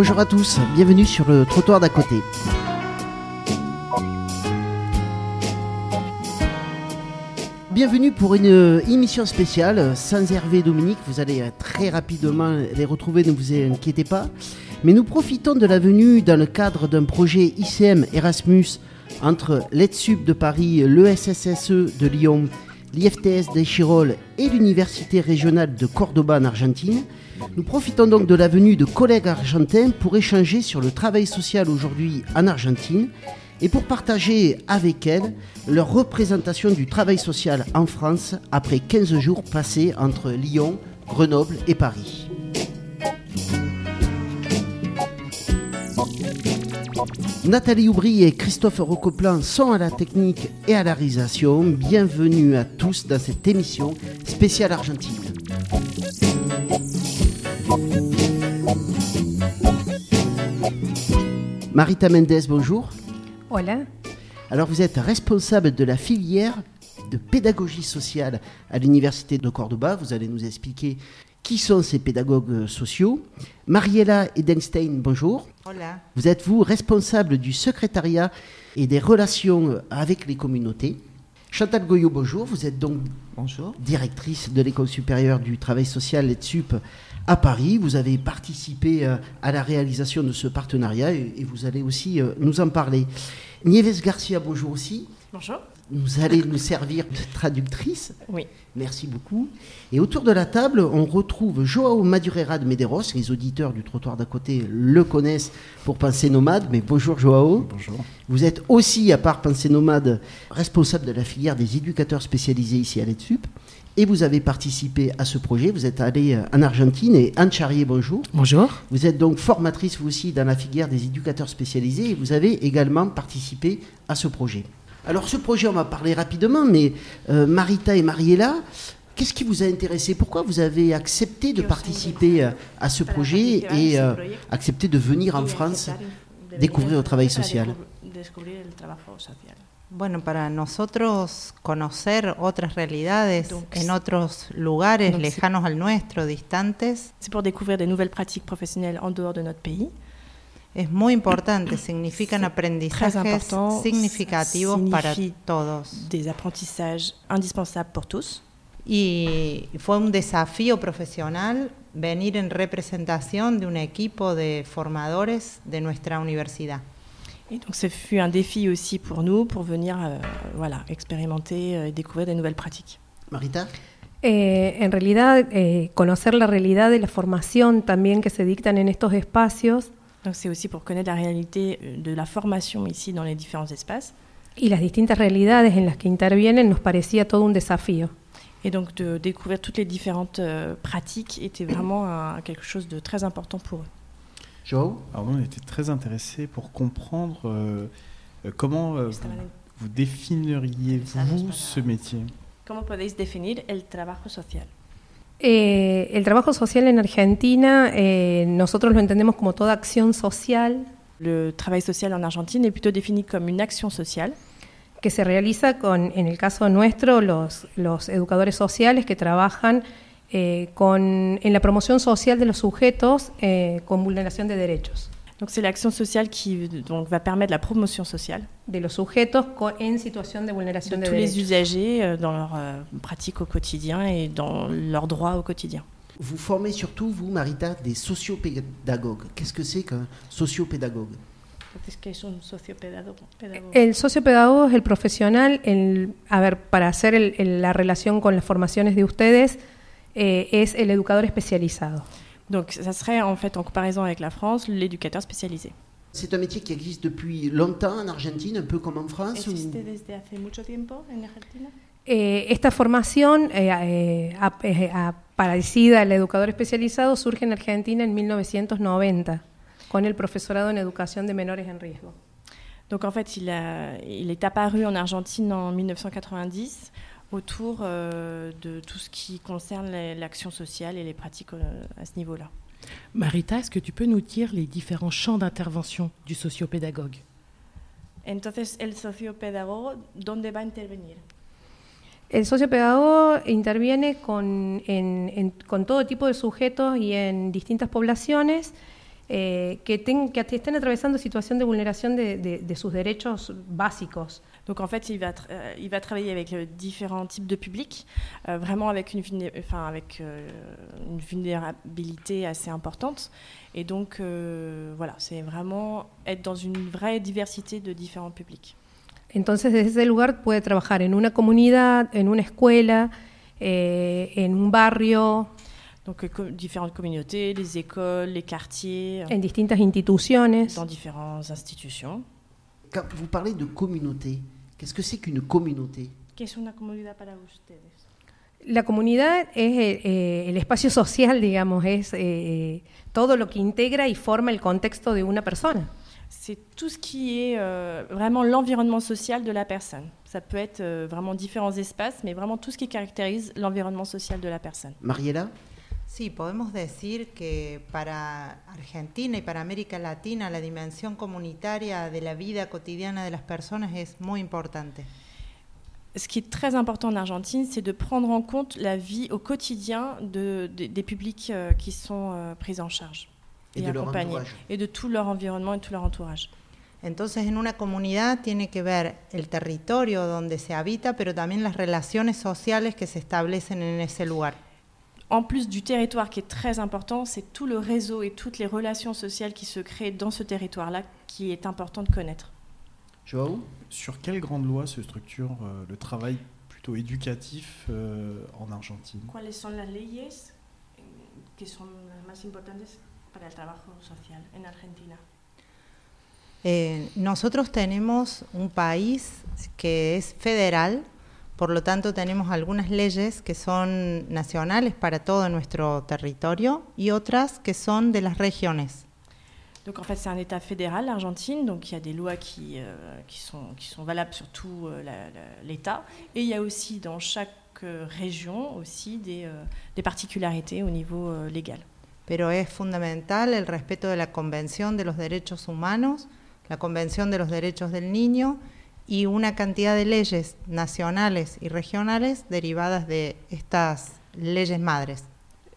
Bonjour à tous, bienvenue sur le trottoir d'à côté. Bienvenue pour une euh, émission spéciale sans Hervé Dominique. Vous allez très rapidement les retrouver, ne vous inquiétez pas. Mais nous profitons de la venue dans le cadre d'un projet ICM Erasmus entre l'ETSUB de Paris, l'ESSSE de Lyon, l'IFTS d'Echirol et l'Université régionale de Cordoba en Argentine. Nous profitons donc de la venue de collègues argentins pour échanger sur le travail social aujourd'hui en Argentine et pour partager avec elles leur représentation du travail social en France après 15 jours passés entre Lyon, Grenoble et Paris. Nathalie Oubry et Christophe Rocoplan sont à la technique et à la réalisation. Bienvenue à tous dans cette émission spéciale Argentine. Marita Mendes, bonjour. Hola. Alors vous êtes responsable de la filière de pédagogie sociale à l'Université de Cordoba. Vous allez nous expliquer qui sont ces pédagogues sociaux. Mariella Edenstein, bonjour. Hola. Vous êtes, vous, responsable du secrétariat et des relations avec les communautés. Chantal Goyot, bonjour. Vous êtes donc Bonjour. directrice de l'École supérieure du travail social ETSUP à Paris. Vous avez participé euh, à la réalisation de ce partenariat et, et vous allez aussi euh, nous en parler. Nieves Garcia, bonjour aussi. Bonjour. Vous allez nous servir de traductrice. Oui. Merci beaucoup. Et autour de la table, on retrouve Joao Madureira de Medeiros. Les auditeurs du trottoir d'à côté le connaissent pour Pensée Nomade. Mais bonjour Joao. Bonjour. Vous êtes aussi, à part Pensée Nomade, responsable de la filière des éducateurs spécialisés ici à l'ETSUP. Et vous avez participé à ce projet. Vous êtes allé en Argentine. Et Anne Charrier, bonjour. Bonjour. Vous êtes donc formatrice, vous aussi, dans la filière des éducateurs spécialisés. Et vous avez également participé à ce projet. Alors, ce projet, on va parler rapidement. Mais euh, Marita et Mariella, qu'est-ce qui vous a intéressé? Pourquoi vous avez accepté de participer à ce projet et euh, accepté de venir en France découvrir le travail social? Bueno, para nosotros conocer otras realidades Donc, en otros lugares donc, lejanos al nuestro, distantes, C'est pour découvrir des nouvelles pratiques professionnelles en dehors de notre pays. Es muy importante, significan aprendizajes important, significativos para todos. Des apprentissages indispensables pour tous. Y fue un desafío profesional venir en representación de un equipo de formadores de nuestra universidad. Et donc, ce fut un défi aussi pour nous pour venir euh, voilà, expérimenter euh, et découvrir des nouvelles pratiques. Marita Eh, en realidad, eh, conocer la realidad de la formación también que se dictan en estos espacios Donc, c'est aussi pour connaître la réalité euh, de la formation ici dans les différents espaces. y las distintas realidades en las que intervienen nos parecía todo un desafío. Et donc, de découvrir toutes les différentes euh, pratiques était vraiment un- quelque chose de très important pour eux. Joao Alors nous, on était très intéressés pour comprendre euh, euh, comment euh, vous, vous définiriez-vous ce métier? ¿Cómo podéis definir el trabajo social? Eh, el trabajo social en Argentina, eh, nosotros lo entendemos como toda acción social. Le travail social en Argentine est plutôt défini comme une action sociale. Que se realiza con, en el caso nuestro, los, los educadores sociales que trabajan eh, con, en la promoción social de los sujetos eh, con vulneración de derechos, Donc c'est l'action sociale qui donc, va permettre la promotion sociale de los sujetos en situación de de vulneración de, tous les usagers euh, dans leur euh, pratique au quotidien et dans leurs droits au quotidien. Vous formez surtout, vous, Marita, des sociopédagogues. Qu'est-ce que c'est qu'un sociopédagogue? El sociopedagogo es el profesional, el, a ver, para hacer el- el- la relación con las formaciones de ustedes, eh, es el educador especializado. Donc ça serait en fait en comparaison avec la France l'éducateur spécialisé. C'est un métier qui existe depuis longtemps en Argentine, un peu comme en France ou- desde hace mucho tiempo en Argentina? Eh, esta formación eh, eh, a- eh, parecida al educador especializado surge en Argentina en 1990 con el profesorado en educación de menores en riesgo. Donc en fait il, a- il est apparu en Argentine en 1990 autour euh, de tout ce qui concerne l'action sociale et les pratiques euh, à ce niveau-là. Marita, est-ce que tu peux nous dire les différents champs d'intervention du sociopédagogue Entonces, el sociopedagogo, ¿dónde va a intervenir? El sociopedagogo interviene con, en- en- con todo tipo de sujetos y en distintas poblaciones eh, que, ten, que estén atravesando situación de vulneración de, de, de sus derechos básicos. Donc en fait, il va, euh, il va travailler avec le, différents types de publics, euh, vraiment avec, une, enfin, avec euh, une vulnérabilité assez importante. Et donc euh, voilà, c'est vraiment être dans une vraie diversité de différents publics. Entonces, desde ese lugar puede trabajar en una comunidad, en una escuela, eh, en un barrio. Donc, euh, différentes communautés, les écoles, les quartiers. En distintas instituciones. Dans différentes institutions. Quand vous parlez de communauté, qu'est-ce que c'est qu'une communauté? ¿Qué es una comunidad para ustedes? La comunidad es eh, eh, el espacio social, digamos, es eh, todo lo que integra y forma el contexto de una persona. c'est tout ce qui est euh, vraiment l'environnement social de la personne. Ça peut être euh, vraiment différents espaces, mais vraiment tout ce qui caractérise l'environnement social de la personne. Mariela? Sí, podemos decir que para Argentina y para América Latina la dimensión comunitaria de la vida cotidiana de las personas es muy importante. Ce qui est très important en Argentine, c'est de prendre en compte la vie au quotidien de, de, des publics euh, qui sont euh, pris en charge. et, de leur entourage. et de tout leur environnement et tout leur entourage. Entonces, en una comunidad tiene que ver el territorio donde se habita, pero también las relaciones sociales que se establecen en ese lugar. En plus du territoire qui est très important, c'est tout le réseau et toutes les relations sociales qui se créent dans ce territoire-là qui est important de connaître. Joao Sur quelle grande loi se structure euh, le travail plutôt éducatif euh, en Argentine? ¿Cuáles son las leyes que son las más importantes para el trabajo social en Argentina? Eh, nosotros tenemos un país que es federal, por lo tanto tenemos algunas leyes que son nacionales para todo nuestro territorio y otras que son de las regiones. Donc en fait c'est un État fédéral, l'Argentine, donc il y a des lois qui, euh, qui, sont, qui sont valables sur tout euh, l'État, et il y a aussi dans chaque euh, région aussi des, euh, des, particularités au niveau euh, légal. Pero es fundamental el respeto de la Convención de los Derechos Humanos, la Convención de los Derechos del Niño y una cantidad de leyes nacionales y regionales derivadas de estas leyes madres.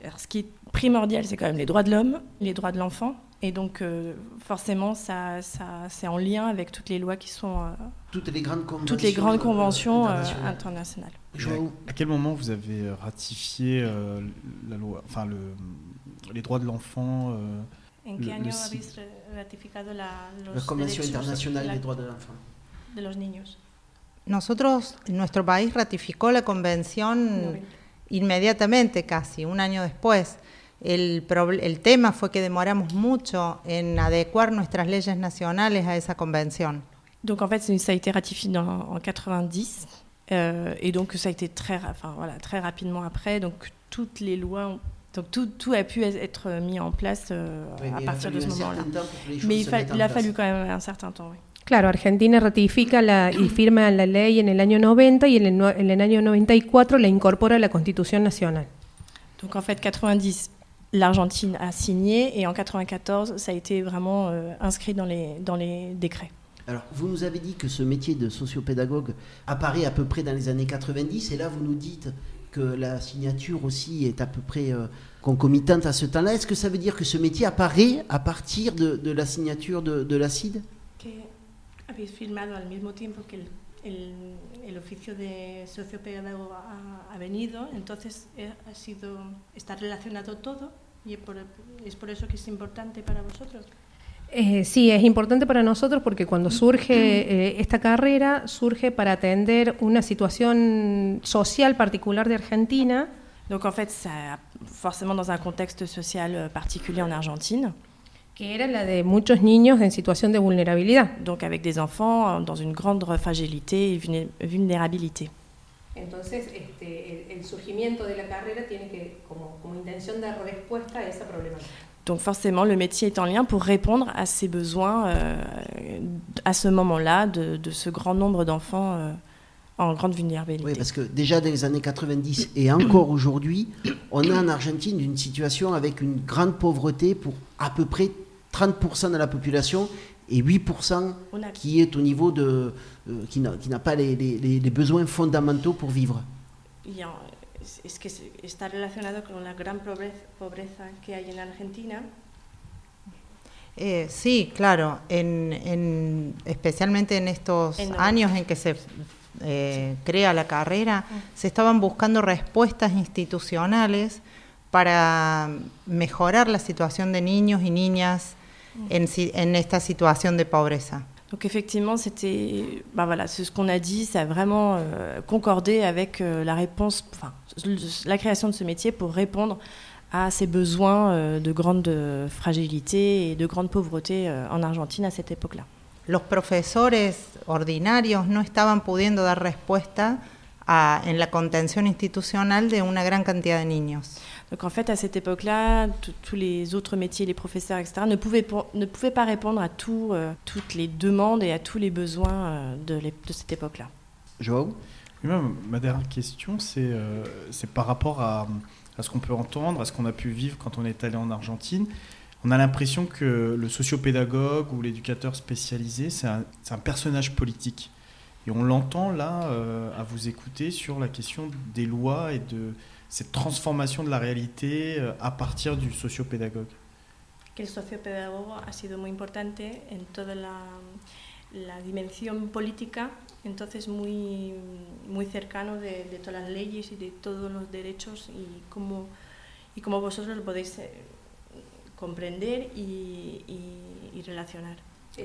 Alors, ce qui est primordial, c'est quand même les droits de l'homme, les droits de l'enfant, et donc euh, forcément, ça, ça c'est en lien avec toutes les lois qui sont euh, toutes les grandes conventions, toutes les grandes conventions euh, internationales. internationales. À, à, quel moment vous avez ratifié euh, la loi, enfin le, les droits de l'enfant ¿En qué año habéis ratificado la, los la Internacional la, des Droits de l'Enfant? De los niños. Nosotros, nuestro país ratificó la convención inmediatamente, casi un año después. El, el, tema fue que demoramos mucho en adecuar nuestras leyes nacionales a esa convención. Donc en fait, ça a été ratifié dans, en 90 euh, et donc ça a été très, enfin, voilà, très rapidement après. Donc toutes les lois ont donc tout, tout, a pu être mis en place euh, oui, à partir de ce moment-là. Mais il, fa il a fallu quand même un certain temps. Oui. Claro, Argentina ratifica la, y firma la ley en el año 90 y en el, en el año 94 la incorpora a la Constitución Nacional. Donc en fait, 90, l'Argentine a signé et en 94, ça a été vraiment euh, inscrit dans les, dans les décrets. Alors, vous nous avez dit que ce métier de sociopédagogue apparaît à peu près dans les années 90 et là, vous nous dites que la signature aussi est à peu près euh, concomitante à ce temps-là. Est-ce que ça veut dire que ce métier apparaît à partir de, de la signature de, de l'ACID habéis firmado al mismo tiempo que el, el, el oficio de sociopedagogo ha, ha, venido, entonces ha sido, está relacionado todo y es por, es por eso que es importante para vosotros. Eh, sí, es importante para nosotros porque cuando surge eh, esta carrera, surge para atender una situación social particular de Argentina. Donc en fait, ça, forcément dans un contexte social particulier en Argentine. Que era la de muchos niños en situación de vulnerabilidad. Donc avec des enfants dans une grande fragilité et vulnérabilité. Entonces, este, el, el, surgimiento de la carrera tiene que, como, como intención dar respuesta a esa problemática. Donc forcément, le métier est en lien pour répondre à ces besoins euh, à ce moment-là de, de, ce grand nombre d'enfants euh, en grande vulnérabilité. Oui, parce que déjà dans les années 90 et encore aujourd'hui, on a en Argentine une situation avec une grande pauvreté pour à peu près 30% de la population et 8% qui est au niveau de... Euh, qui n'a pas les, les, les, besoins fondamentaux pour vivre. Y a, es que está relacionado con la gran pobreza, pobreza que hay en Argentina. Eh, sí, claro, en, en, especialmente en estos en años en que se eh, crea la carrera, se estaban buscando respuestas institucionales para mejorar la situación de niños y niñas en, en esta situación de pobreza. Donc effectivement, c'était, bah voilà, c'est ce qu'on a dit, ça a vraiment euh, concordé avec euh, la réponse, enfin, la création de ce métier pour répondre à ces besoins euh, de grande fragilité et de grande pauvreté euh, en Argentine à cette époque-là. Los profesores ordinarios no estaban pudiendo dar respuesta a, en la contención institucional de una gran cantidad de niños. Donc en fait, à cette époque-là, tous les autres métiers, les professeurs, etc., ne pouvaient, ne pouvaient pas répondre à tout, euh, toutes les demandes et à tous les besoins euh, de, de, cette époque-là. Joao? Ma dernière question, c'est euh, par rapport à, à ce qu'on peut entendre, à ce qu'on a pu vivre quand on est allé en Argentine. On a l'impression que le sociopédagogue ou l'éducateur spécialisé, c'est un, un, personnage politique. Et on l'entend là, euh, à vous écouter, sur la question des lois et de cette transformation de la réalité euh, à partir du sociopédagogue. Que el sociopedagogo ha sido muy importante en toda la, la dimensión política, entonces muy, muy cercano de, de, todas las leyes y de todos los derechos y cómo, y cómo vosotros lo podéis eh, comprender y, y, y relacionar.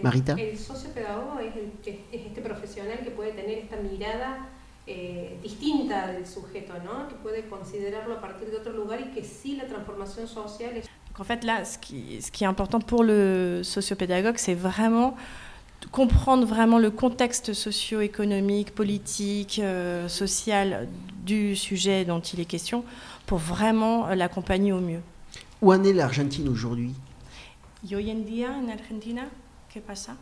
Marita. El sociopedagogo es, el, es este profesional que puede tener esta mirada eh, distinta del sujeto, ¿no? que puede considerarlo a partir de otro lugar y que sí la transformación social es... En fait, là, ce qui, ce qui est important pour le sociopédagogue, c'est vraiment comprendre vraiment le contexte socio-économique, politique, euh, social du sujet dont il est question pour vraiment l'accompagner au mieux. Où en est l'Argentine aujourd'hui? Y hoy en día en Argentina, ¿qué pasa?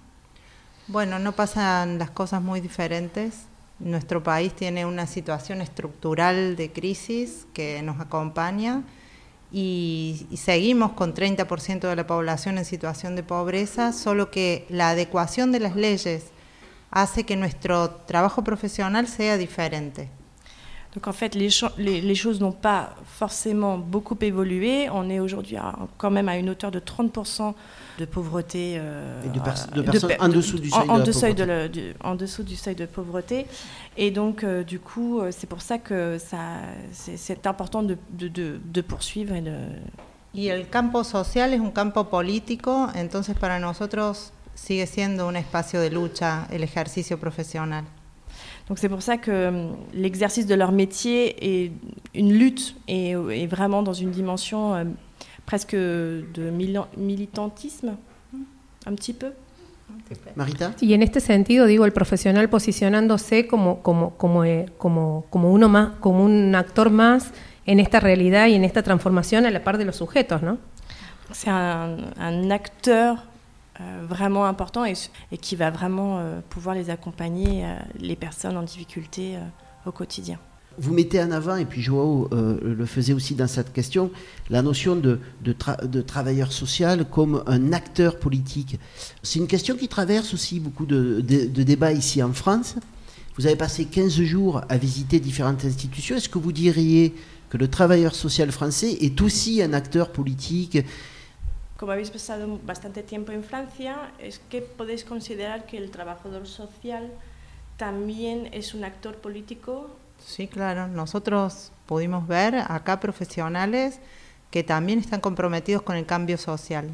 Bueno, no pasan las cosas muy diferentes. Nuestro país tiene una situación estructural de crisis que nos acompaña y, y seguimos con 30% de la población en situación de pobreza, solo que la adecuación de las leyes hace que nuestro trabajo profesional sea diferente. Donc en fait, les, les, les choses n'ont pas forcément beaucoup évolué. On est aujourd'hui quand même à une hauteur de 30% de pauvreté. Euh, Et de, pers de personnes de, en dessous du seuil en, de, seuil de le, du, en dessous du seuil de pauvreté. Et donc, euh, du coup, c'est pour ça que c'est important de, de, poursuivre. Et, de... y el campo social es un campo político, entonces para nosotros sigue siendo un espacio de lucha el ejercicio profesional. Donc c'est pour ça que euh, l'exercice de leur métier est une lutte et est vraiment dans une dimension euh, presque de militantisme, un petit peu. Marita? Y en este sentido, digo, el profesional posicionándose como, como, como, eh, como, como, uno más, como un actor más en esta realidad y en esta transformación a la par de los sujetos, ¿no? C'est un, un acteur euh, vraiment important et, qui va vraiment euh, pouvoir les accompagner, euh, les personnes en difficulté au quotidien. Vous mettez en avant, et puis Joao le faisait aussi dans cette question, la notion de, de, tra de travailleur social comme un acteur politique. C'est une question qui traverse aussi beaucoup de débats ici en France. Vous avez passé 15 jours à visiter différentes institutions. Est-ce que vous diriez que le travailleur social français est aussi un acteur politique como habéis pasado bastante tiempo en Francia, es que podéis considerar que el trabajador social también es un actor político. Sí, claro. Nosotros pudimos ver acá profesionales que también están comprometidos con el cambio social.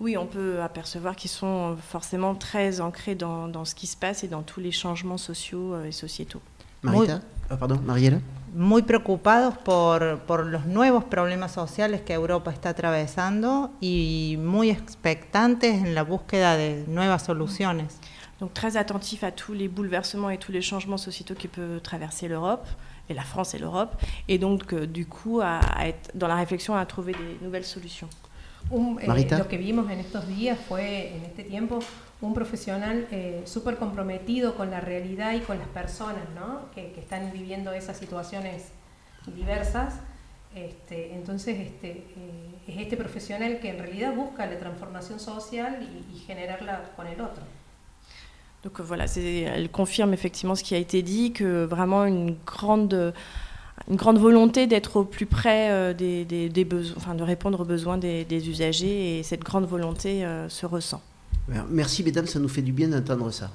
Oui, on peut apercevoir qu'ils sont forcément très ancrés dans, dans, ce qui se passe et dans tous les changements sociaux euh, et sociétaux. Marita, oh, pardon, Mariela. Muy preocupados por, por, los nuevos problemas sociales que Europa está atravesando y muy expectantes en la búsqueda de nuevas soluciones. Donc très attentifs à tous les bouleversements et tous les changements sociétaux qui peuvent traverser l'Europe, et la France et l'Europe, et donc euh, du coup à, à, être dans la réflexion à trouver des nouvelles solutions. Un, eh, lo que vimos en estos días fue, en este tiempo, un profesional eh, súper comprometido con la realidad y con las personas ¿no? que, que, están viviendo esas situaciones diversas. Este, entonces, este, eh, es este profesional que en realidad busca la transformación social y, y generarla con el otro. Donc voilà, elle confirme effectivement ce qui a été dit, que vraiment une grande une grande volonté d'être au plus près des, des, besoins, enfin, de répondre aux besoins des, des usagers et cette grande volonté se ressent. Merci mesdames, ça nous fait du bien d'entendre ça.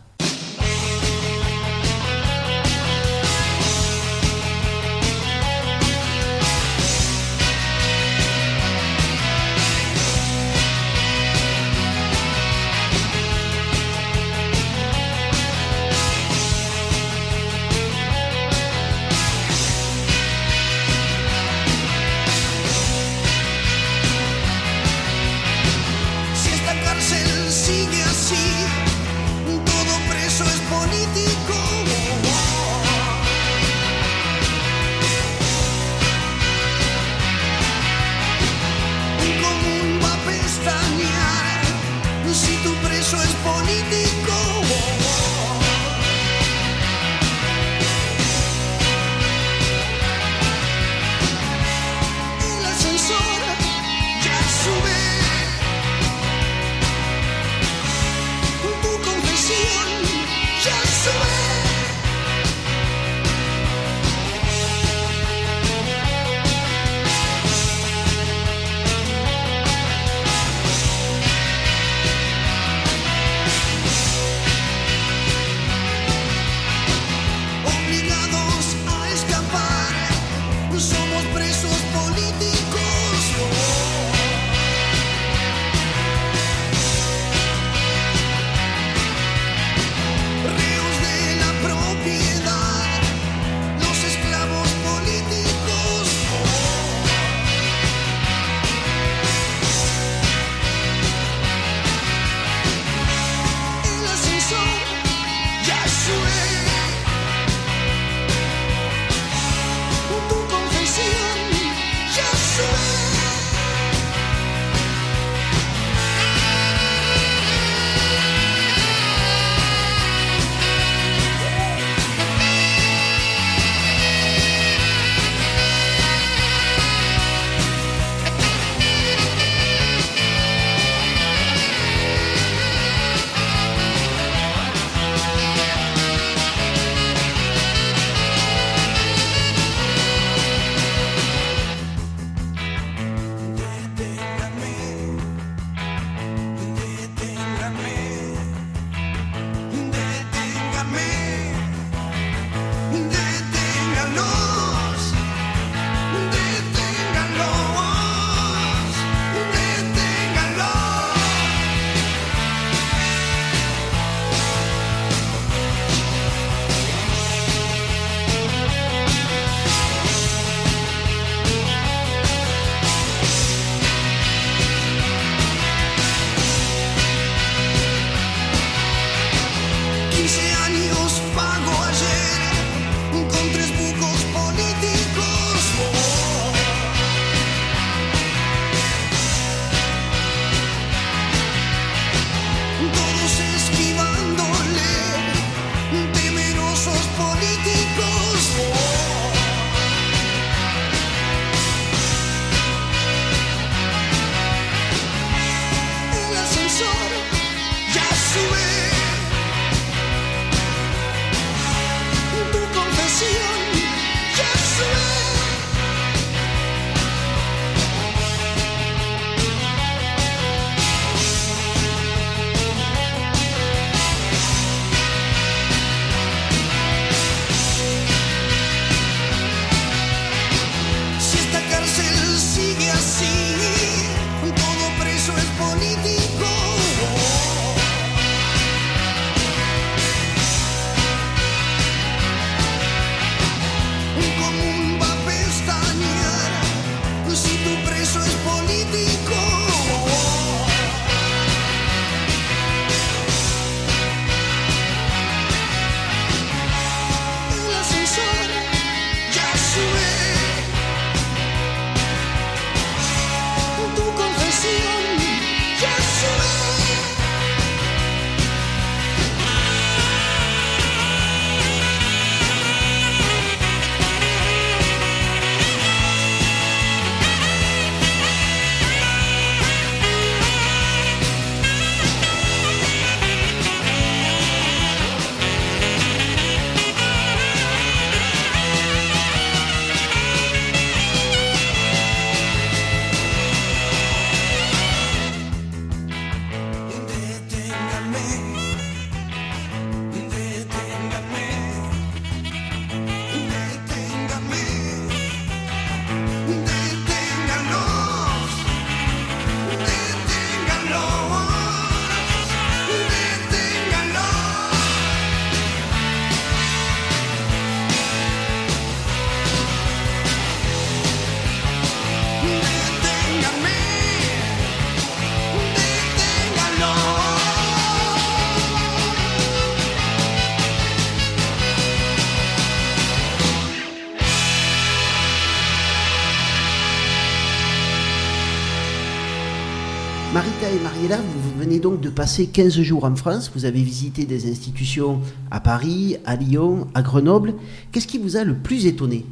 Mariela, vous venez donc de passer 15 jours en France. Vous avez visité des institutions à Paris, à Lyon, à Grenoble. Qu'est-ce qui vous a le plus étonné?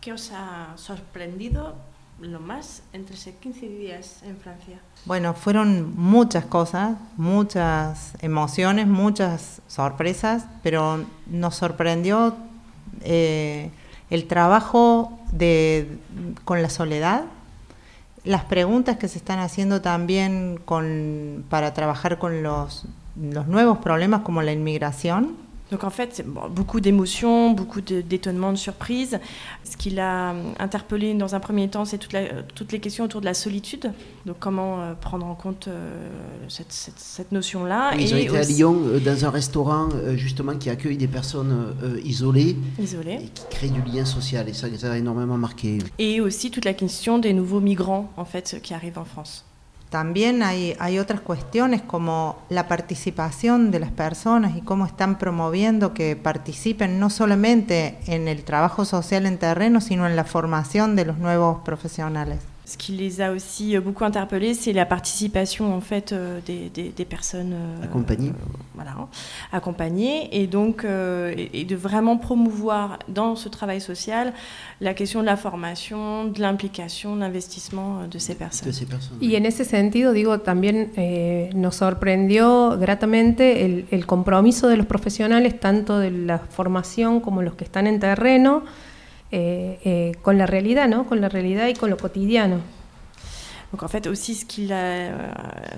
¿Qué os ha sorprendido lo más entre ces 15 días en Francia? Bueno, fueron muchas cosas, muchas emociones, muchas sorpresas, pero nos sorprendió eh, el trabajo de, con la soledad, las preguntas que se están haciendo también con, para trabajar con los, los nuevos problemas como la inmigración. Donc en fait, bon, beaucoup d'émotions, beaucoup d'étonnements, de, de surprises. Ce qui l'a interpellé dans un premier temps, c'est toute toutes les questions autour de la solitude. Donc comment euh, prendre en compte euh, cette, cette, cette notion-là. Ils ont été aussi... à Lyon euh, dans un restaurant euh, justement qui accueille des personnes euh, isolées, isolées et qui crée du lien social. Et ça, ça a énormément marqué. Et aussi toute la question des nouveaux migrants en fait qui arrivent en France. También hay, hay, otras cuestiones como la participación de las personas y cómo están promoviendo que participen no solamente en el trabajo social en terreno, sino en la formación de los nuevos profesionales. Ce qui les a aussi beaucoup interpellés, c'est la participation en fait euh, des, des, des, personnes euh, accompagnées, euh, voilà, accompagnées, et donc euh, et, et de vraiment promouvoir dans ce travail social la question de la formation, de l'implication, de l'investissement de ces personnes. De ces personnes y en ese sentido, digo, también eh, nos sorprendió gratamente el, el compromiso de los profesionales, tanto de la formación como los que están en terreno. Eh, eh, con la realidad, ¿no? Con la realidad y con lo cotidiano. Donc en fait aussi ce qui l'a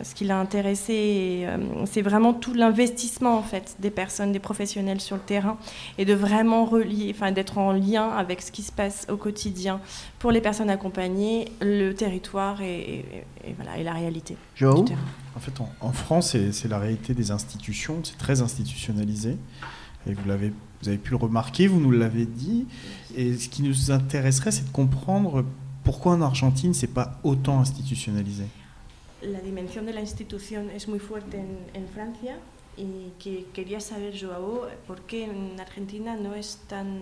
ce qui l'a intéressé euh, c'est vraiment tout l'investissement en fait des personnes des professionnels sur le terrain et de vraiment relier enfin d'être en lien avec ce qui se passe au quotidien pour les personnes accompagnées le territoire et, et, et voilà et la réalité terrain. En fait en, en France c'est la réalité des institutions c'est très institutionnalisé et vous l'avez vous avez pu le remarquer, vous nous l'avez dit. Et ce qui nous intéresserait, c'est de comprendre pourquoi en Argentine, c'est pas autant institutionnalisé. La dimension de l'institution est muy fuerte en, en Francia y que quería saber, Joao, por qué en Argentina no es tan,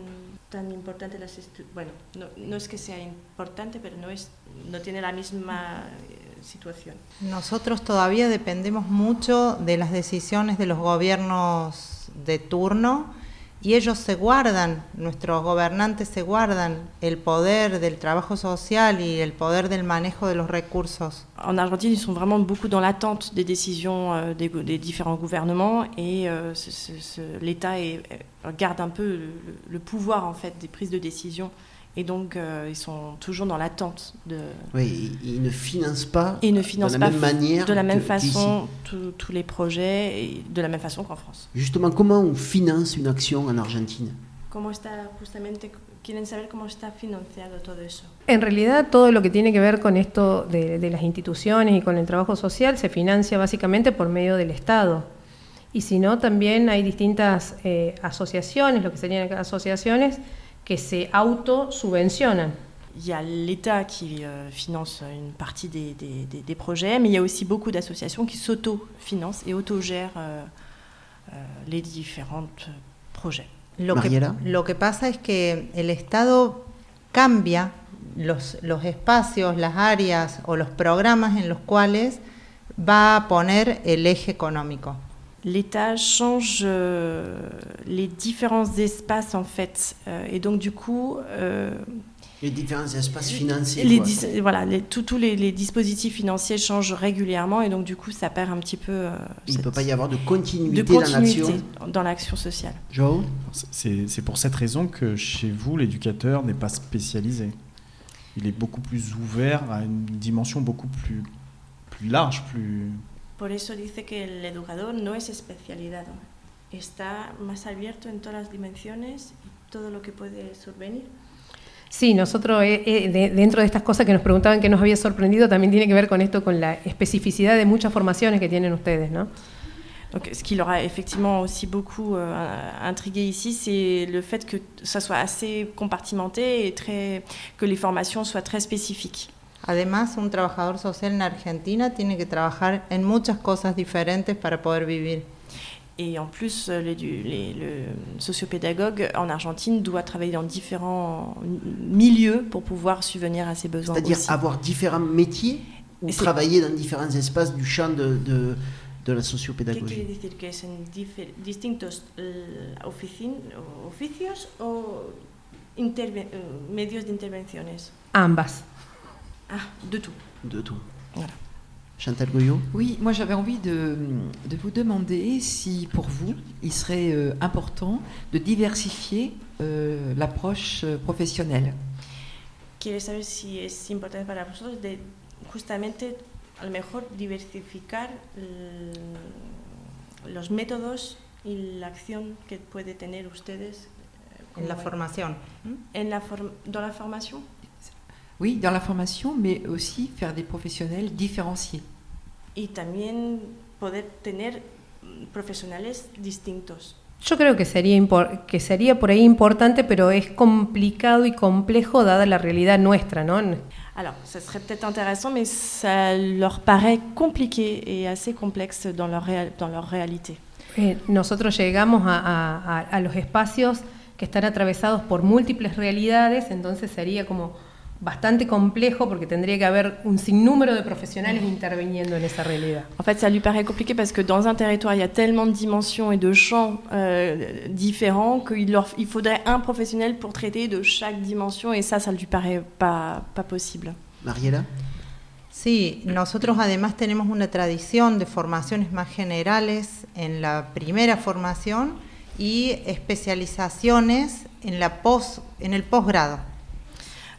tan importante las bueno, no, no es que sea importante, pero no, es, no tiene la misma situación. Nosotros todavía dependemos mucho de las decisiones de los gobiernos de turno y ellos se guardan, nuestros gobernantes se guardan el poder del trabajo social y el poder del manejo de los recursos. En Argentine, ils sont vraiment beaucoup dans l'attente des décisions euh, des, différents gouvernements et euh, l'État garde un peu le, le, pouvoir en fait des prises de décision. Et donc, euh, ils sont toujours dans l'attente de. Oui, ils ne financent pas. Ils ne financent de la pas même manière, de la même façon tous les projets, et de la même façon qu'en France. Justement, comment on finance une action en Argentine? ¿Cómo está justamente quieren saber cómo está financiado todo eso? En realidad, todo lo que tiene que ver con esto de, de las instituciones y con el trabajo social se financia básicamente por medio del Estado. Y si no, también hay distintas eh, asociaciones, lo que serían asociaciones que se autosubventionnan. Il y a l'État qui euh, finance une partie des, des, des, des, projets, mais il y a aussi beaucoup d'associations qui s'autofinancent et autogèrent euh, euh, les différents projets. Lo que, lo que pasa es que el Estado cambia los, los espacios, las áreas o los programas en los cuales va a poner el eje económico. l'État change euh, les différents espaces en fait, euh, et donc du coup. Euh, les différents espaces financiers. Les dis, voilà, tous les, les, dispositifs financiers changent régulièrement et donc du coup ça perd un petit peu. Euh, Il ne peut pas y avoir de continuité, de continuité dans l'action. Dans l'action sociale. Joe C'est pour cette raison que chez vous, l'éducateur n'est pas spécialisé. Il est beaucoup plus ouvert à une dimension beaucoup plus, plus large, plus. Por eso dice que el educador no es especializado, está más abierto en todas las dimensiones y todo lo que puede survenir. Sí, nosotros eh, eh, de, dentro de estas cosas que nos preguntaban que nos había sorprendido, también tiene que ver con esto, con la especificidad de muchas formaciones que tienen ustedes, ¿no? Donc, ce qui leur a effectivement aussi beaucoup euh, intrigué ici, c'est le fait que ça soit assez compartimenté et très, que les formations soient très spécifiques. Además, un trabajador social en Argentina tiene que trabajar en muchas cosas diferentes para poder vivir. Et en plus, les, les, le sociopédagogue en Argentine doit travailler dans différents milieux pour pouvoir subvenir à ses besoins. C'est-à-dire avoir différents métiers ou travailler dans différents espaces du champ de, de, de la sociopédagogie. ¿Qué quiere decir? ¿Que es en distintos eh, oficin- oficios o eh, medios de intervenciones? Ambas. Ah, de tout. De tout. Voilà. Chantal Goyot Oui, moi j'avais envie de, de vous demander si pour vous, il serait euh, important de diversifier euh, l'approche euh, professionnelle. Quiere saber si es importante para vosotros de justamente a lo mejor diversificar el- los métodos y la acción que puede tener ustedes eh, En la formación. en la form- dans la formation. Oui, dans la formation, mais aussi faire des professionnels différenciés. y también poder tener profesionales distintos. Yo creo que sería, que sería por ahí importante, pero es complicado y complejo dada la realidad nuestra, ¿no? Alors, ça serait peut-être intéressant, mais ça leur paraît compliqué et assez complexe dans leur, réa- dans leur réalité. Eh, nosotros llegamos a, a- a- a los espacios que están atravesados por múltiples realidades, entonces sería como bastante complejo porque tendría que haber un sinnúmero de profesionales interviniendo en esa realidad. En fait, ça lui paraît compliqué parce que dans un territoire, il y a tellement de dimensions et de champs euh, différents qu'il leur, il faudrait un professionnel pour traiter de chaque dimension et ça, ça lui paraît pas, pas possible. Mariela Sí, nosotros además tenemos una tradición de formaciones más generales en la primera formación y especializaciones en, la pos- en el posgrado.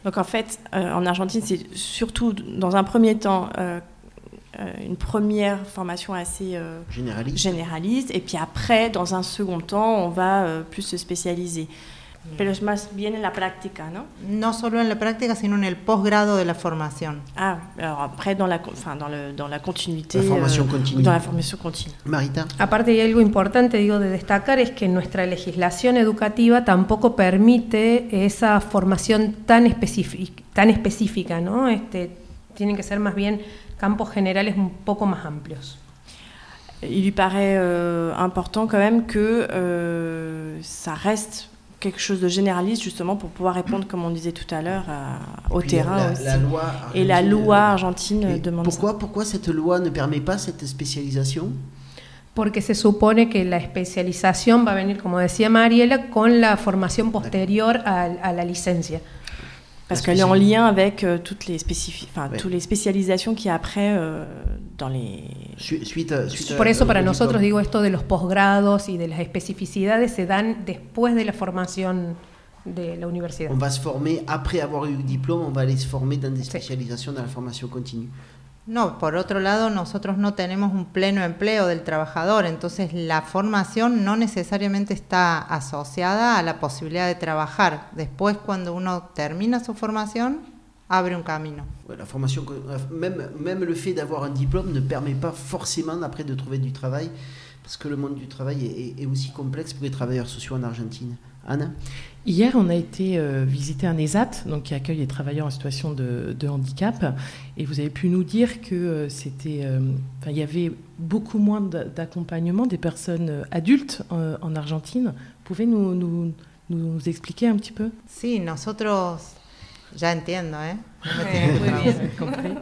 Donc en fait, euh, en Argentine, c'est surtout dans un premier temps euh, euh, une première formation assez euh, généraliste. généraliste, et puis après, dans un second temps, on va plus se spécialiser. Pero es más bien en la práctica, ¿no? No solo en la práctica, sino en el posgrado de la formación. Ah, alors après, dans la, enfin, dans le, dans la continuité. La formation euh, continue. Dans la formation continue. Marita Aparte hay algo importante, digo, de destacar es que nuestra legislación educativa tampoco permite esa formación tan específica, tan específica, ¿no? Este, tienen que ser más bien campos generales un poco más amplios. Il lui paraît euh, important quand même que euh, ça reste quelque chose de généraliste, justement, pour pouvoir répondre, comme on disait tout à l'heure, au Puis terrain la, aussi. la loi Et la loi argentine demande ça. pourquoi, pourquoi cette loi ne permet pas cette spécialisation? Porque se supone que la especialización va a venir, como decía Mariela, con la formación posterior a, a la licencia. Parce qu'elle que est en lien avec euh, toutes les spécifi- enfin, Ouais. toutes les spécialisations qu'il y a après euh, dans les. Su- suite à- suite Por eso para nosotros digo esto de los posgrados y de las especificidades se dan después de la formación de la universidad. On va se former, après avoir eu le diplôme, on va aller se former dans des spécialisations dans la formation continue. No, por otro lado, nosotros no tenemos un pleno empleo del trabajador, entonces la formación no necesariamente está asociada a la posibilidad de trabajar. Después, cuando uno termina su formación, abre un camino. La euh, même, même le fait d'avoir un diplôme ne permet pas forcément après de trouver du travail, parce que le monde du travail est- est aussi complexe pour les travailleurs sociaux en Argentine. Anna Hier, on a été euh, visiter un ESAT, donc qui accueille les travailleurs en situation de, de handicap, et vous avez pu nous dire que euh, c'était, euh, enfin, il y avait beaucoup moins d'a- d'accompagnement des personnes euh, adultes euh, en Argentine. Vous pouvez nous, nous, nous expliquer un petit peu? Sí, nosotros, ya entiendo, ¿eh? No me. Compris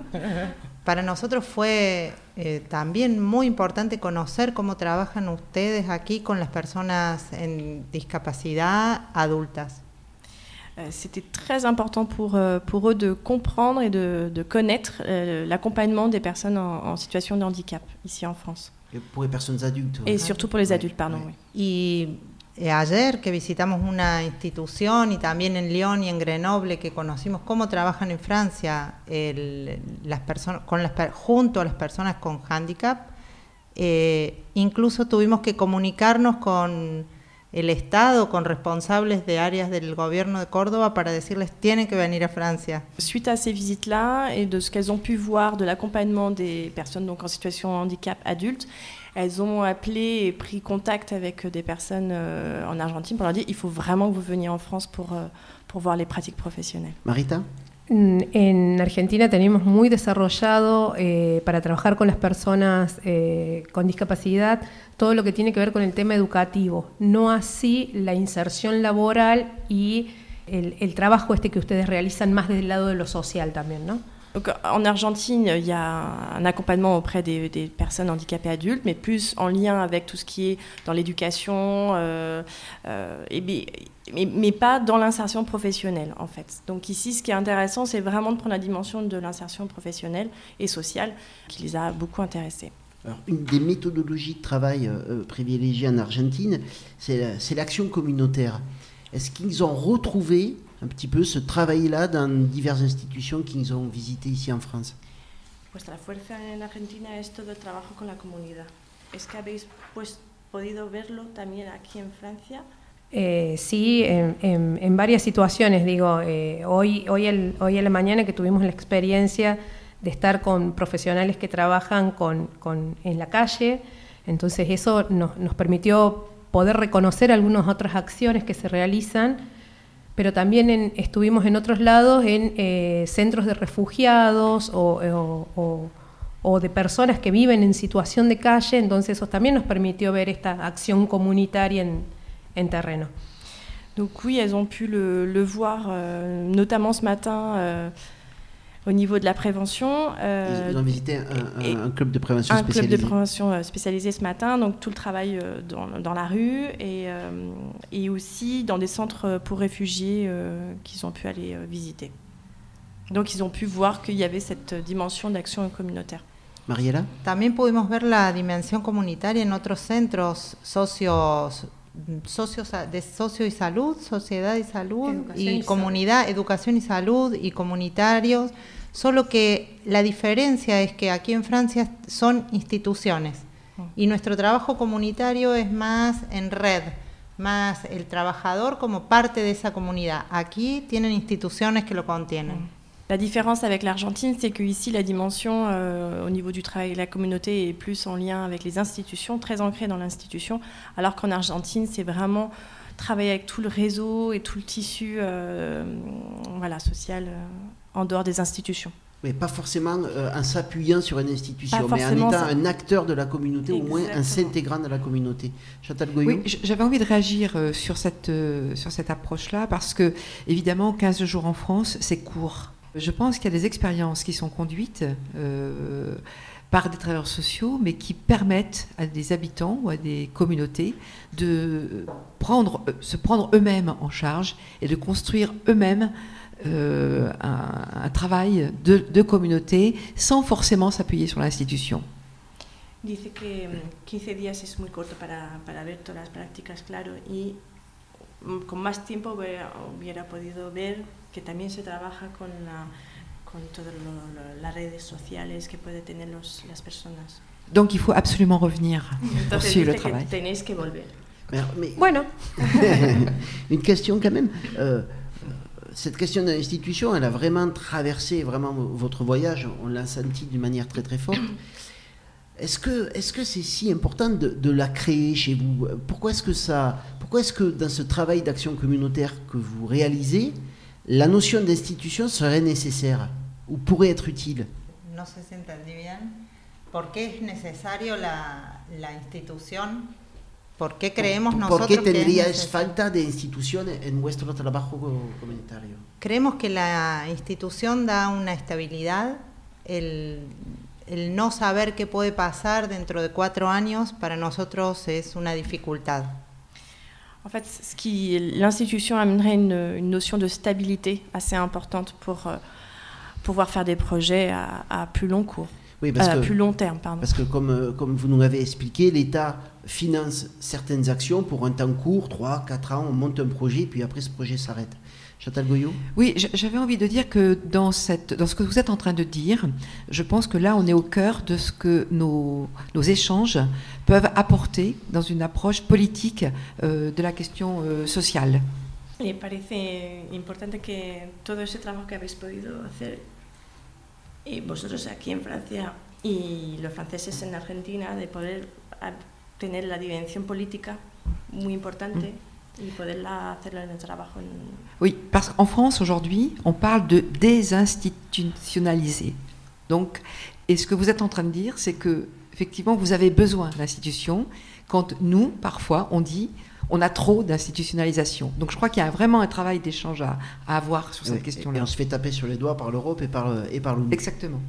Para nosotros fue eh, también muy importante conocer cómo trabajan ustedes aquí con las personas en discapacidad adultas. Euh, C'était très important pour, euh, pour eux de comprendre et de, de connaître euh, l'accompagnement des personnes en, en situation de handicap ici en France. Et Pour les personnes adultes. Et surtout pour les adultes, pardon. Ouais. oui. Y eh, ayer que visitamos una institución y también en Lyon y en Grenoble que conocimos cómo trabajan en Francia el- las personas con las junto a las personas con handicap, eh, incluso tuvimos que comunicarnos con el Estado, con responsables de áreas del gobierno de Córdoba para decirles tienen que venir a Francia. Suite à ces visites-là et de ce qu'elles ont pu voir de l'accompagnement des personnes donc en situation de handicap adultes, elles ont appelé et pris contact avec des personnes euh, en Argentine pour leur dire il faut vraiment que vous veniez en France pour, euh, pour voir les pratiques professionnelles. Marita Mm, En Argentina tenemos muy desarrollado eh, para trabajar con las personas eh, con discapacidad todo lo que tiene que ver con el tema educativo, no así la inserción laboral y el, el trabajo este que ustedes realizan más desde el lado de lo social también, ¿no? Donc, en Argentine, il y a un accompagnement auprès des, personnes handicapées adultes, mais plus en lien avec tout ce qui est dans l'éducation, euh, euh, mais, pas dans l'insertion professionnelle, en fait. Donc ici, ce qui est intéressant, c'est vraiment de prendre la dimension de l'insertion professionnelle et sociale qui les a beaucoup intéressés. Alors, une des méthodologies de travail euh, privilégiées en Argentine, c'est l'action communautaire. Est-ce qu'ils ont retrouvé un petit peu ce travail-là dans diverses institutions qu'ils ont visitées ici en France la fuerza en Argentina es todo el trabajo con la comunidad. ¿Es que habéis pues, podido verlo también aquí en Francia? Eh, sí, en, en, en, varias situaciones. Digo, eh, hoy, hoy, el, hoy en la mañana que tuvimos la experiencia de estar con profesionales que trabajan con, con, en la calle, entonces eso nos, nos permitió poder reconocer algunas otras acciones que se realizan pero también estuvimos en otros lados, en eh, centros de refugiados o, de personas que viven en situación de calle, entonces eso también nos permitió ver esta acción comunitaria en, en terreno. Donc oui, elles ont pu le, le voir, euh, notamment ce matin. Euh, au niveau de la prévention. Euh, Ils ont visité un, club de prévention un spécialisé. club de prévention euh, spécialisé ce matin, donc tout le travail euh, dans, dans, la rue et, et, aussi dans des centres pour réfugiés qu'ils ont pu aller visiter. Donc ils ont pu voir qu'il y avait cette dimension d'action communautaire. Mariela? También pudimos ver la dimensión comunitaria en otros centros socios socios de socio y salud, sociedad y salud, educación y, y comunidad, salud. educación y salud y comunitarios solo que la diferencia es que aquí en Francia son instituciones y nuestro trabajo comunitario es más en red, más el trabajador como parte de esa comunidad. Aquí tienen instituciones que lo contienen. La différence avec l'Argentine, c'est qu'ici, la dimension euh, au niveau du travail de la communauté est plus en lien avec les institutions, très ancrée dans l'institution, alors qu'en Argentine, c'est vraiment travailler avec tout le réseau et tout le tissu euh, voilà, social. Euh, en dehors des institutions. Mais pas forcément euh, en s'appuyant sur une institution, mais en étant un acteur de la communauté, au moins en s'intégrant dans la communauté. Chantal Oui, j'avais envie de réagir euh, sur cette, euh, sur cette approche-là, parce que, évidemment, 15 jours en France, c'est court. Je pense qu'il y a des expériences qui sont conduites par des travailleurs sociaux, mais qui permettent à des habitants ou à des communautés de prendre, se prendre eux-mêmes en charge et de construire eux-mêmes euh, un, un, travail de, de, communauté sans forcément s'appuyer sur l'institution. Dice que 15 mm, días es muy corto para, para ver todas las prácticas, claro, y mm, con más tiempo hubiera, hubiera podido ver que también se trabaja con, la, con todas las redes sociales que pueden tener los, las personas. Donc il faut absolument revenir Entonces, sur le travail. Que que volver. Mais, mais, bueno. une question quand même. Euh, cette question de l'institution, elle a vraiment traversé vraiment votre voyage, on l'a senti d'une manière très très forte. Est-ce que est-ce que c'est si important de, la créer chez vous? Pourquoi est-ce que est-ce que dans ce travail d'action communautaire que vous réalisez, la notion d'institution serait nécessaire ou pourrait être utile? No sé si entendí bien. ¿Por qué es necesario la, la ¿Por qué creemos nosotros ¿Por qué tendríais falta de instituciones en vuestro trabajo comunitario? Creemos que la institución da una estabilidad, el, el, no saber qué puede pasar dentro de cuatro años para nosotros es una dificultad. En fait, l'institution amènerait une, une, notion de stabilité assez importante pour euh, pouvoir faire des projets à, à plus long cours. Oui, parce à que, plus long terme, pardon. Parce que comme, euh, comme vous nous l'avez expliqué, l'État finance certaines actions pour un temps court, 3, 4 ans, on monte un projet, puis après ce projet s'arrête. Chantal Goyot Oui, j'avais envie de dire que dans, cette, dans ce que vous êtes en train de dire, je pense que là, on est au cœur de ce que nos, nos échanges peuvent apporter dans une approche politique euh, de la question euh, sociale. Me parece importante que todo ese trabajo que habéis podido hacer y vosotros aquí en Francia y los franceses en Argentina, de poder tener la dimension politique muy importante mm. y poderla hacerla en el trabajo. En... Oui, parce qu'en France aujourd'hui, on parle de désinstitutionnaliser. Donc, et ce que vous êtes en train de dire, c'est que effectivement, vous avez besoin d'institutions. Quand nous, parfois, on dit, on a trop d'institutionnalisation. Donc je crois qu'il y a vraiment un travail d'échange à, avoir sur cette question-là. Et on se fait taper sur les doigts par l'Europe et par, et par l'ONU. Exactement.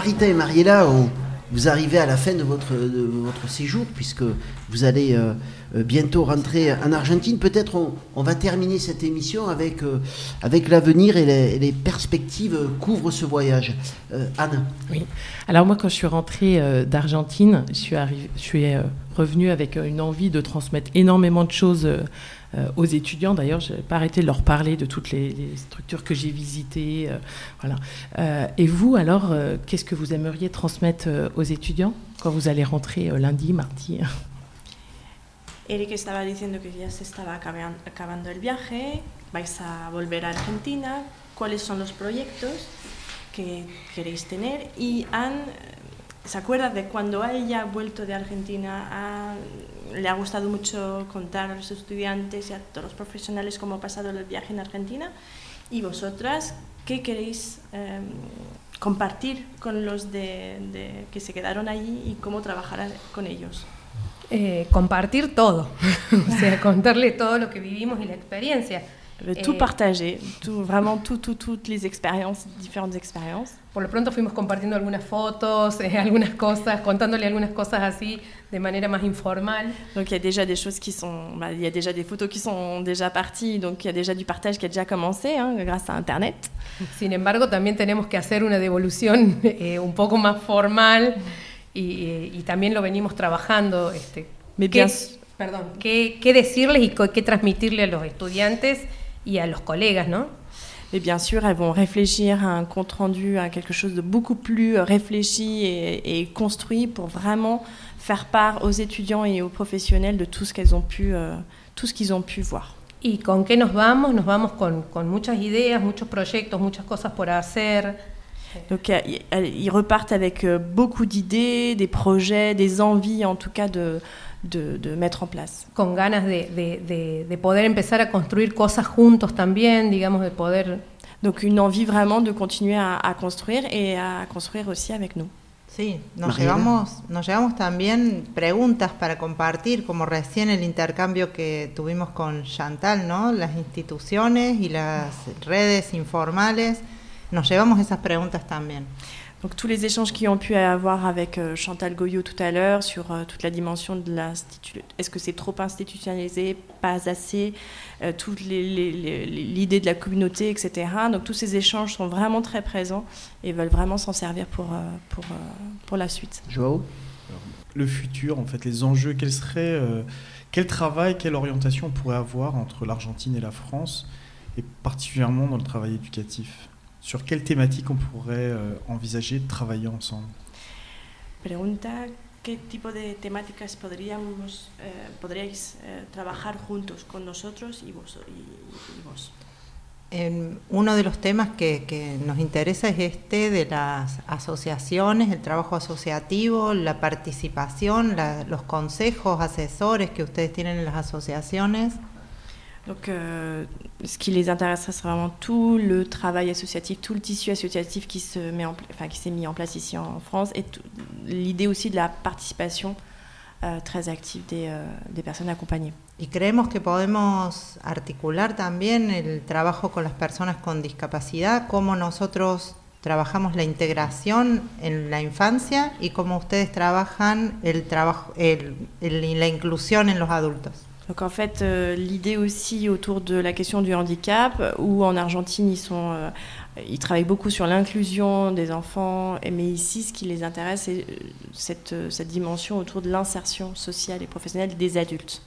Marita et Mariella vous arrivez à la fin de votre, séjour, puisque vous allez euh, euh, bientôt rentrer en Argentine. Peut-être on, va terminer cette émission avec, euh, avec l'avenir et les, les, perspectives qu'ouvre ce voyage. Anne Oui. Alors moi, quand je suis rentrée d'Argentine, je suis, je suis revenue avec une envie de transmettre énormément de choses aux étudiants. D'ailleurs, je n'ai pas arrêté de leur parler de toutes les, structures que j'ai visitées. Euh, voilà. Euh, et vous, alors, qu'est-ce que vous aimeriez transmettre aux étudiants quand vous allez rentrer lundi, mardi? Eric estaba diciendo que ya se estaba acabando el viaje, vais a volver a Argentina, cuáles son los proyectos que queréis tener y Anne se acuerda de cuando ella ha vuelto de Argentina, ha, le ha gustado mucho contar a los estudiantes y a todos los profesionales cómo ha pasado el viaje en Argentina. Y vosotras, ¿qué queréis eh, compartir con los de, de, que se quedaron allí y cómo trabajar con ellos? Eh, compartir todo, o sea, contarle todo lo que vivimos y la experiencia. tout partager, tout, vraiment tout, tout, toutes les expériences, différentes expériences. Por lo pronto fuimos compartiendo algunas fotos, eh, algunas cosas, contándole algunas cosas así de manera más informal. Donc il y a déjà des choses qui sont, bah, il y a déjà des photos qui sont déjà parties, donc il y a déjà du partage qui a déjà commencé hein, grâce à Internet. Sin embargo, también tenemos que hacer una devolución eh, un poco más formal y, y, también lo venimos trabajando. Este, Mais bien, perdón, qué, qué decirles y qué transmitirle a los estudiantes y a los colegas, ¿no? Et bien sûr, elles vont réfléchir à un compte rendu, à quelque chose de beaucoup plus réfléchi et, et construit pour vraiment faire part aux étudiants et aux professionnels de tout ce qu'elles ont pu, euh, tout ce qu'ils ont pu voir. ¿Y con qué nos vamos? Nos vamos con, con muchas ideas, muchos proyectos, muchas cosas por hacer. Donc ils repartent avec euh, beaucoup d'idées, des projets, des envies en tout cas de, de, de, mettre en place. Con ganas de, de, de, poder empezar a construir cosas juntos también, digamos, de poder... Donc une envie vraiment de continuer à, à construire et à construire aussi avec nous. Sí, nos llevamos, nos llevamos también preguntas para compartir, como recién el intercambio que tuvimos con Chantal, ¿no? Las instituciones y las redes informales, nos llevamos esas preguntas también. Donc tous les échanges qui ont pu avoir avec euh, Chantal Goyot tout à l'heure sur euh, toute la dimension de l'institut, est-ce que c'est trop institutionnalisé, pas assez, euh, toute l'idée de la communauté, etc. Donc tous ces échanges sont vraiment très présents et veulent vraiment s'en servir pour, pour, pour la suite. Joao Le futur, en fait, les enjeux, quel serait, quel travail, quelle orientation on pourrait avoir entre l'Argentine et la France, et particulièrement dans le travail éducatif? Sur quelle thématique on pourrait euh, envisager de travailler ensemble Pregunta qué tipo de temáticas podríamos, eh, podríais eh, trabajar juntos con nosotros y vos. Y, y vos. Eh, uno de los temas que, que, nos interesa es este de las asociaciones, el trabajo asociativo, la participación, la, los consejos, asesores que ustedes tienen en las asociaciones. Donc, euh, ce qui les intéresserait, c'est vraiment tout le travail associatif, tout le tissu associatif qui s'est mis en place ici en France, et l'idée aussi de la participation euh, très active des, euh, des, personnes accompagnées. Y creemos que podemos articular también el trabajo con las personas con discapacidad, cómo nosotros trabajamos la integración en la infancia y cómo ustedes trabajan la inclusión en los adultos. Donc en fait, euh, l'idée aussi autour de la question du handicap, où en Argentine, ils, sont, euh, ils travaillent beaucoup sur l'inclusion des enfants, mais ici, ce qui les intéresse, c'est euh, cette, cette dimension autour de l'insertion sociale et professionnelle des adultes.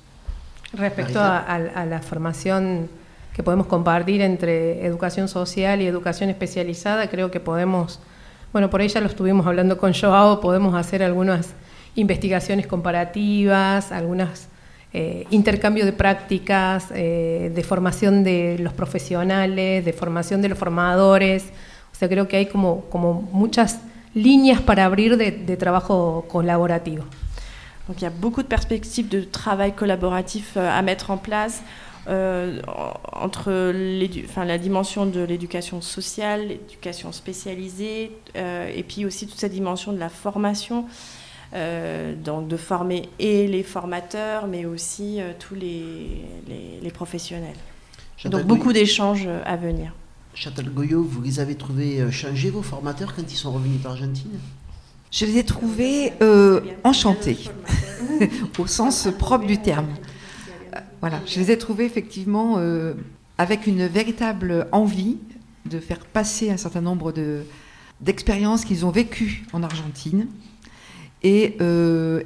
Respecto a, a, la formación que podemos compartir entre educación social y educación especializada, creo que podemos, bueno, por ya lo estuvimos hablando con Joao, podemos hacer algunas investigaciones comparativas, algunas eh, intercambio de prácticas, eh, de formación de los profesionales, de formación de los formadores. O sea, creo que hay como, como muchas líneas para abrir de, de trabajo colaborativo. Donc il y a beaucoup de perspectives de travail collaboratif euh, à mettre en place euh, entre enfin, la dimension de l'éducation sociale, l'éducation spécialisée, euh, et puis aussi toute cette dimension de la formation. Euh, donc de former et les formateurs, mais aussi euh, tous les, les, les professionnels. Chantal donc beaucoup d'échanges euh, à venir. Chantal Goyot, vous les avez trouvés changer vos formateurs quand ils sont revenus d'Argentine Je les ai trouvés euh, enchantés, au sens propre du terme. Voilà, je les ai trouvés effectivement euh, avec une véritable envie de faire passer un certain nombre d'expériences qu'ils ont vécues en Argentine. Et,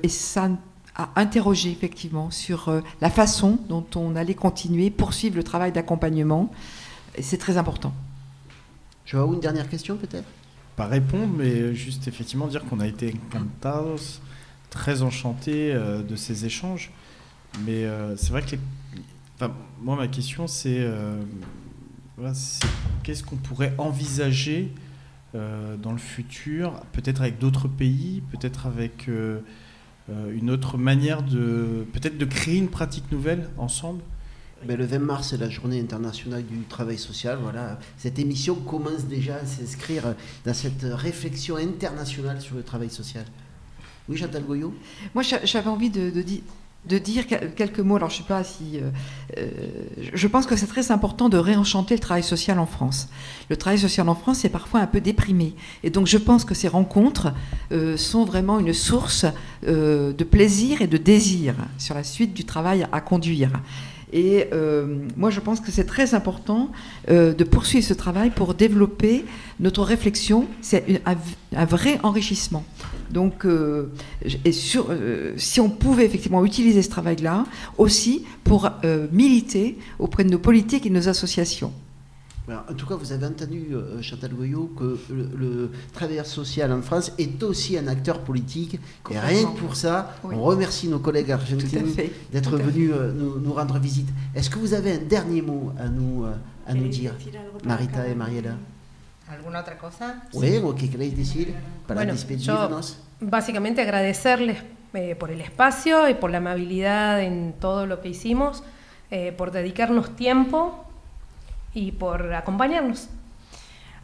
et, ça a interrogé effectivement sur la façon dont on allait continuer, poursuivre le travail d'accompagnement. Et c'est très important. Je vois une dernière question peut-être? Pas répondre, mais juste effectivement dire qu'on a été encantados, très enchantés euh, de ces échanges. Mais euh, c'est vrai que moi, ma question, euh, c'est qu'est-ce qu'on pourrait envisager dans le futur, peut-être avec d'autres pays, peut-être avec une autre manière de, peut-être de créer une pratique nouvelle ensemble? Ben, le 20 mars, c'est la journée internationale du travail social. Voilà, cette émission commence déjà à s'inscrire dans cette réflexion internationale sur le travail social. Oui, Chantal Goyot? Moi, j'avais envie de, de, dire quelques mots. Alors, je sais pas si. Euh, euh, je pense que c'est très important de réenchanter le travail social en France. Le travail social en France est parfois un peu déprimé. Et donc, je pense que ces rencontres euh, sont vraiment une source de plaisir et de désir sur la suite du travail à conduire. Et euh, moi, je pense que c'est très important euh, de poursuivre ce travail pour développer notre réflexion. C'est un, vrai enrichissement. Donc, euh, si on pouvait effectivement utiliser ce travail-là aussi pour militer auprès de nos politiques et de nos associations. En tout cas, vous avez entendu, euh, Chantal Goyot, que le, travailleur social en France est aussi un acteur politique. Et rien que pour ça, on remercie nos collègues argentins d'être venus euh, nous, rendre visite. Est-ce que vous avez un dernier mot à nous, euh, à nous dire, Marita et Mariela ¿Alguna otra cosa? Oui, ¿o qué queréis decir para bueno, despedirnos? básicamente agradecerles eh, por el espacio y por la amabilidad en todo lo que hicimos, eh, por dedicarnos tiempo et pour accompagner-nous.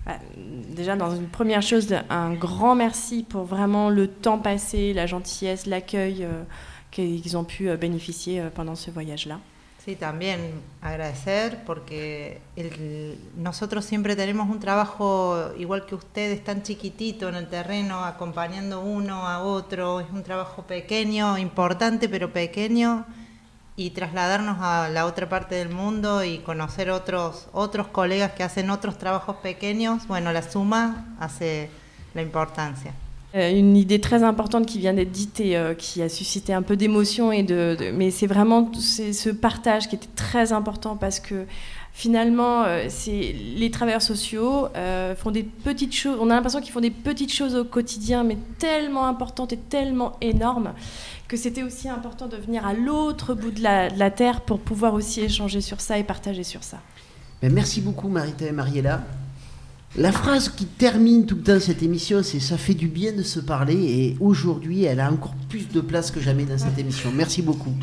Bah, déjà, dans une première chose, un grand merci pour vraiment le temps passé, la gentillesse, l'accueil euh, qu'ils ont pu euh, bénéficier euh, pendant ce voyage-là. Sí, también agradecer porque el, nosotros siempre tenemos un trabajo igual que ustedes tan chiquitito en el terreno, acompañando uno a otro. Es un trabajo pequeño, importante, pero pequeño y trasladarnos a la otra parte del mundo y conocer otros, otros colegas que hacen otros trabajos la suma hace la. Euh, une idée très importante qui vient d'être dite et euh, qui a suscité un peu d'émotion de, mais c'est vraiment ce partage qui était très important parce que finalement euh, les travailleurs sociaux font des petites choses on a l'impression qu'ils font des petites choses au quotidien mais tellement importantes et tellement énormes que c'était aussi important de venir à l'autre bout de la, Terre pour pouvoir aussi échanger sur ça et partager sur ça. merci beaucoup Marita et Mariella. La phrase qui termine tout le temps cette émission, c'est ça fait du bien de se parler et aujourd'hui elle a encore plus de place que jamais dans cette émission. Merci beaucoup.